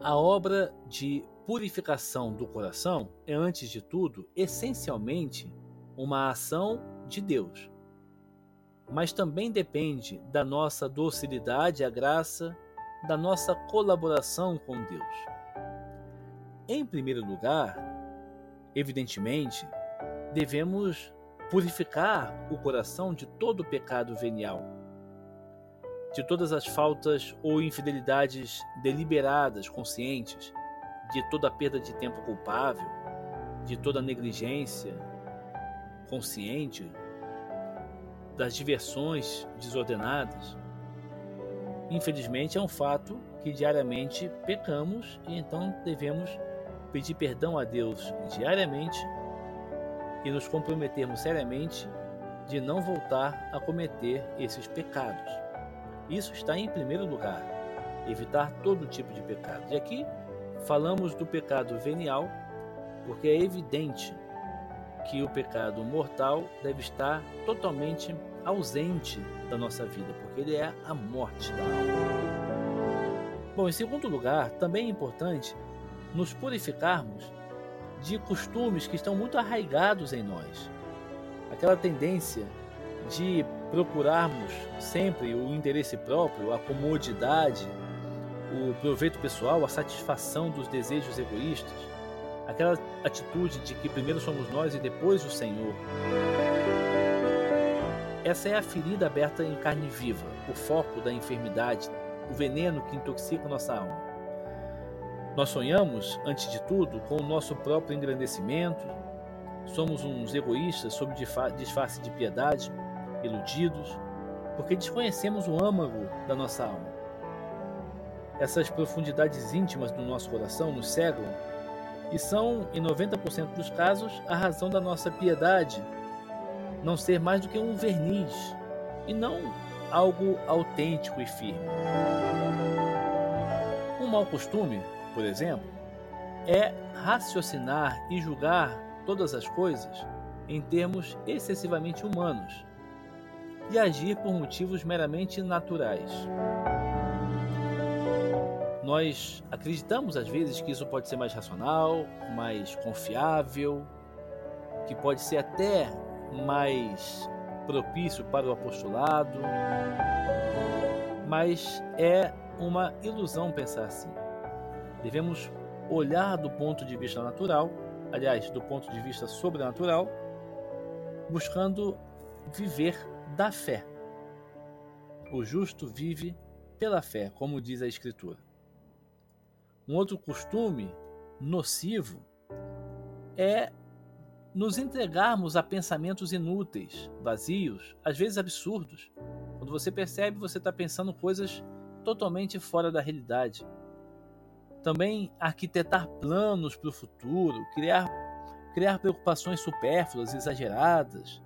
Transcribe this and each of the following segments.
A obra de purificação do coração é, antes de tudo, essencialmente uma ação de Deus, mas também depende da nossa docilidade à graça, da nossa colaboração com Deus. Em primeiro lugar, evidentemente, devemos purificar o coração de todo pecado venial, de todas as faltas ou infidelidades deliberadas, conscientes, de toda perda de tempo culpável, de toda negligência consciente, das diversões desordenadas. Infelizmente, é um fato que diariamente pecamos e então devemos pedir perdão a Deus diariamente e nos comprometermos seriamente de não voltar a cometer esses pecados. Isso está em primeiro lugar, evitar todo tipo de pecado. E aqui falamos do pecado venial, porque é evidente que o pecado mortal deve estar totalmente ausente da nossa vida, porque ele é a morte da alma. Bom, em segundo lugar, também é importante nos purificarmos de costumes que estão muito arraigados em nós. Aquela tendência de procurarmos sempre o interesse próprio, a comodidade, o proveito pessoal, a satisfação dos desejos egoístas, aquela atitude de que primeiro somos nós e depois o Senhor. Essa é a ferida aberta em carne viva, o foco da enfermidade, o veneno que intoxica nossa alma. Nós sonhamos, antes de tudo, com o nosso próprio engrandecimento, somos uns egoístas sob disfarce de piedade, iludidos, porque desconhecemos o âmago da nossa alma. Essas profundidades íntimas do nosso coração nos cegam e são, em 90% dos casos, a razão da nossa piedade não ser mais do que um verniz e não algo autêntico e firme. Um mau costume por exemplo, é raciocinar e julgar todas as coisas em termos excessivamente humanos e agir por motivos meramente naturais. Nós acreditamos às vezes que isso pode ser mais racional, mais confiável, que pode ser até mais propício para o apostolado, mas é uma ilusão pensar assim. Devemos olhar do ponto de vista natural, aliás, do ponto de vista sobrenatural, buscando viver da fé. O justo vive pela fé, como diz a Escritura. Um outro costume nocivo é nos entregarmos a pensamentos inúteis, vazios, às vezes absurdos. Quando você percebe, você está pensando coisas totalmente fora da realidade. Também arquitetar planos para o futuro, criar, criar preocupações supérfluas, exageradas.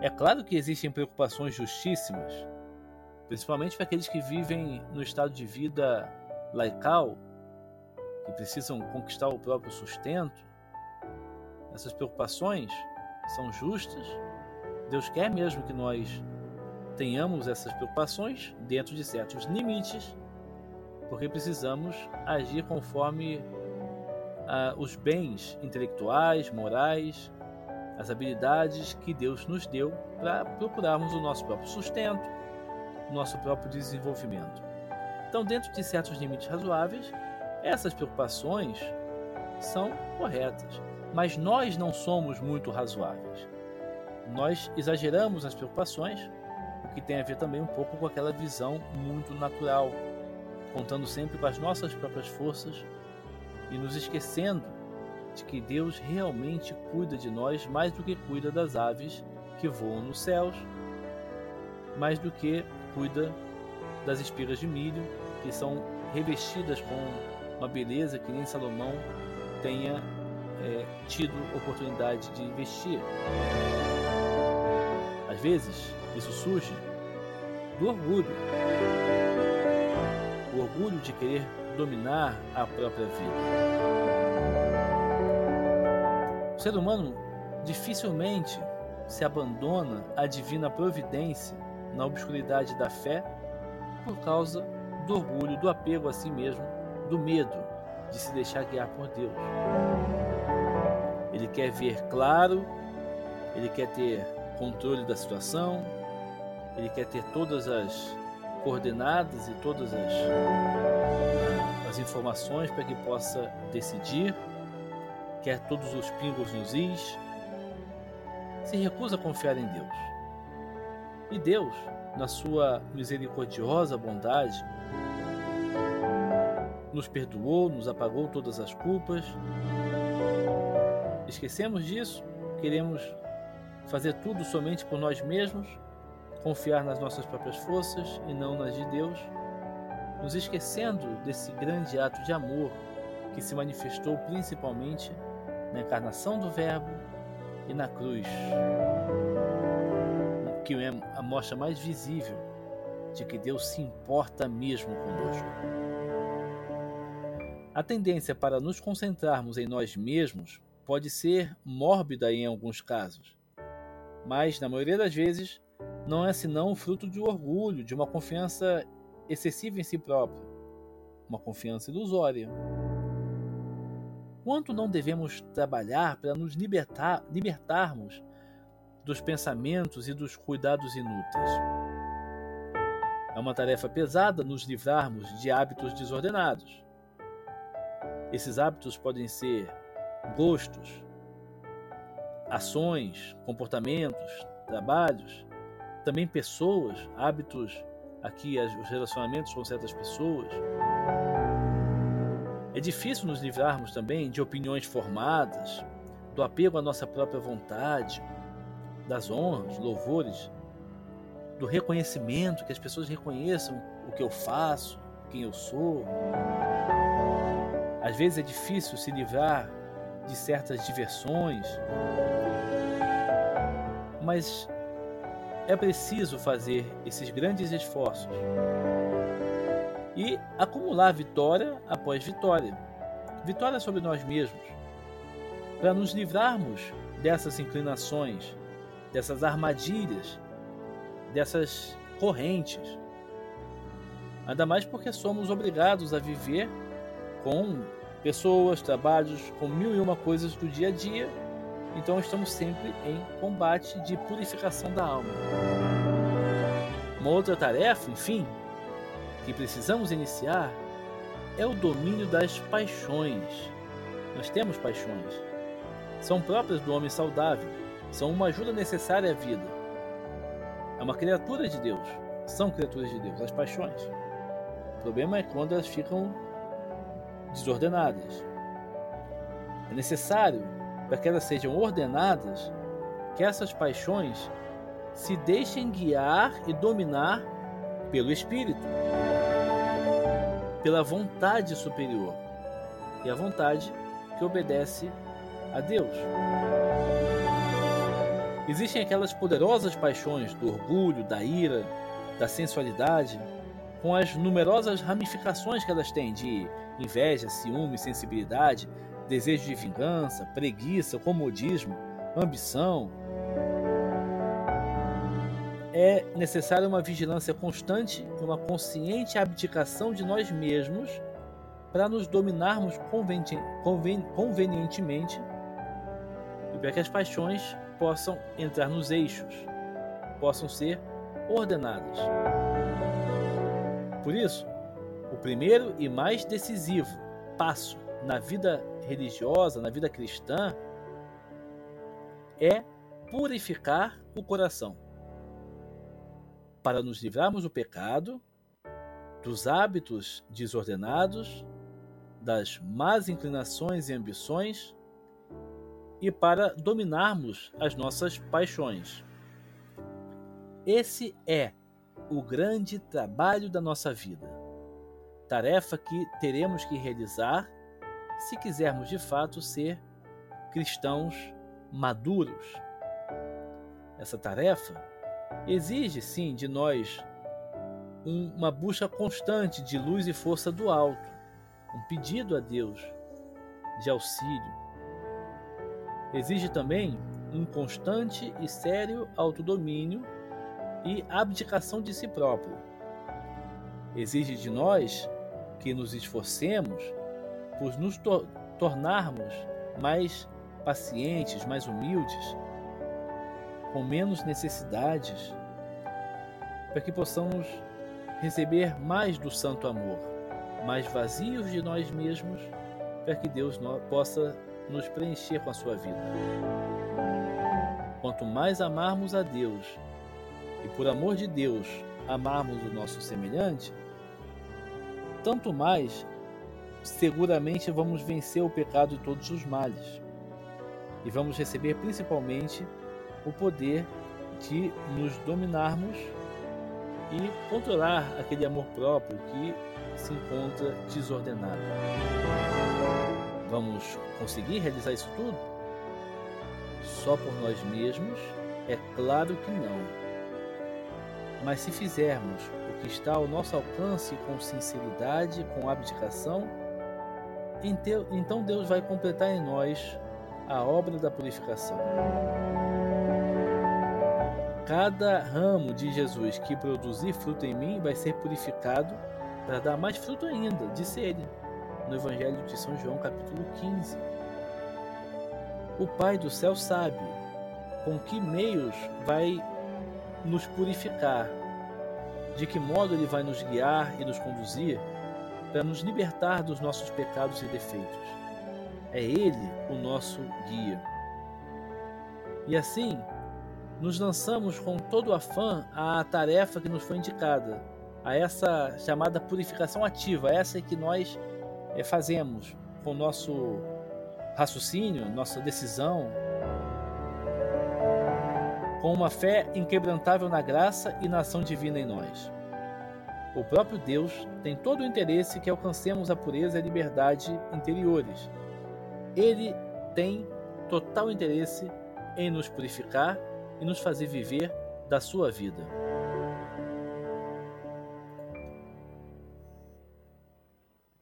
É claro que existem preocupações justíssimas, principalmente para aqueles que vivem no estado de vida laical, que precisam conquistar o próprio sustento. Essas preocupações são justas. Deus quer mesmo que nós tenhamos essas preocupações dentro de certos limites porque precisamos agir conforme ah, os bens intelectuais, morais, as habilidades que Deus nos deu para procurarmos o nosso próprio sustento, o nosso próprio desenvolvimento. Então, dentro de certos limites razoáveis, essas preocupações são corretas, mas nós não somos muito razoáveis. Nós exageramos as preocupações, o que tem a ver também um pouco com aquela visão muito natural contando sempre com as nossas próprias forças e nos esquecendo de que Deus realmente cuida de nós mais do que cuida das aves que voam nos céus, mais do que cuida das espigas de milho que são revestidas com uma beleza que nem Salomão tenha é, tido oportunidade de investir. Às vezes, isso surge do orgulho o orgulho de querer dominar a própria vida. O ser humano dificilmente se abandona à divina providência na obscuridade da fé por causa do orgulho, do apego a si mesmo, do medo de se deixar guiar por Deus. Ele quer ver claro, ele quer ter controle da situação, ele quer ter todas as coordenadas e todas as, as informações para que possa decidir, quer todos os pingos nos is, se recusa a confiar em Deus. E Deus, na sua misericordiosa bondade, nos perdoou, nos apagou todas as culpas. Esquecemos disso? Queremos fazer tudo somente por nós mesmos? Confiar nas nossas próprias forças e não nas de Deus? Nos esquecendo desse grande ato de amor que se manifestou principalmente na encarnação do Verbo e na cruz, que é a mostra mais visível de que Deus se importa mesmo conosco. A tendência para nos concentrarmos em nós mesmos pode ser mórbida em alguns casos, mas na maioria das vezes não é senão fruto de orgulho, de uma confiança excessiva em si próprio, uma confiança ilusória. Quanto não devemos trabalhar para nos libertar, libertarmos dos pensamentos e dos cuidados inúteis? É uma tarefa pesada nos livrarmos de hábitos desordenados esses hábitos podem ser gostos, ações, comportamentos, trabalhos, também pessoas, hábitos, aqui os relacionamentos com certas pessoas. É difícil nos livrarmos também de opiniões formadas, do apego à nossa própria vontade, das honras, louvores, do reconhecimento, que as pessoas reconheçam o que eu faço, quem eu sou. Às vezes é difícil se livrar de certas diversões, mas é preciso fazer esses grandes esforços e acumular vitória após vitória vitória sobre nós mesmos para nos livrarmos dessas inclinações, dessas armadilhas, dessas correntes. Ainda mais porque somos obrigados a viver com pessoas, trabalhos, com mil e uma coisas do dia a dia. Então estamos sempre em combate de purificação da alma. Uma outra tarefa, enfim, que precisamos iniciar é o domínio das paixões. Nós temos paixões. São próprias do homem saudável, são uma ajuda necessária à vida. É uma criatura de Deus, são criaturas de Deus, as paixões. O problema é quando elas ficam desordenadas. É necessário, para que elas sejam ordenadas, que essas paixões se deixem guiar e dominar pelo Espírito, pela vontade superior e a vontade que obedece a Deus. Existem aquelas poderosas paixões do orgulho, da ira, da sensualidade, com as numerosas ramificações que elas têm de inveja, ciúme, sensibilidade, desejo de vingança, preguiça, comodismo, ambição. É necessária uma vigilância constante e uma consciente abdicação de nós mesmos para nos dominarmos convenientemente e para que as paixões possam entrar nos eixos, possam ser ordenadas. Por isso, o primeiro e mais decisivo passo na vida religiosa, na vida cristã, é purificar o coração. Para nos livrarmos do pecado, dos hábitos desordenados, das más inclinações e ambições e para dominarmos as nossas paixões. Esse é o grande trabalho da nossa vida. Tarefa que teremos que realizar se quisermos de fato ser cristãos maduros. Essa tarefa exige sim de nós uma busca constante de luz e força do alto, um pedido a Deus de auxílio. Exige também um constante e sério autodomínio e abdicação de si próprio. Exige de nós que nos esforcemos por nos to tornarmos mais pacientes, mais humildes, com menos necessidades, para que possamos receber mais do santo amor, mais vazios de nós mesmos, para que Deus possa nos preencher com a sua vida. Quanto mais amarmos a Deus e por amor de Deus amarmos o nosso semelhante, tanto mais seguramente vamos vencer o pecado e todos os males. E vamos receber principalmente o poder de nos dominarmos e controlar aquele amor próprio que se encontra desordenado. Vamos conseguir realizar isso tudo? Só por nós mesmos? É claro que não. Mas se fizermos o que está ao nosso alcance com sinceridade, com abdicação, então Deus vai completar em nós a obra da purificação. Cada ramo de Jesus que produzir fruto em mim vai ser purificado para dar mais fruto ainda, disse ele, no Evangelho de São João, capítulo 15. O Pai do céu sabe com que meios vai nos purificar, de que modo ele vai nos guiar e nos conduzir para nos libertar dos nossos pecados e defeitos. É Ele o nosso guia. E assim, nos lançamos com todo afã à tarefa que nos foi indicada, a essa chamada purificação ativa, essa que nós é, fazemos com nosso raciocínio, nossa decisão, com uma fé inquebrantável na graça e na ação divina em nós. O próprio Deus tem todo o interesse que alcancemos a pureza e a liberdade interiores. Ele tem total interesse em nos purificar e nos fazer viver da sua vida.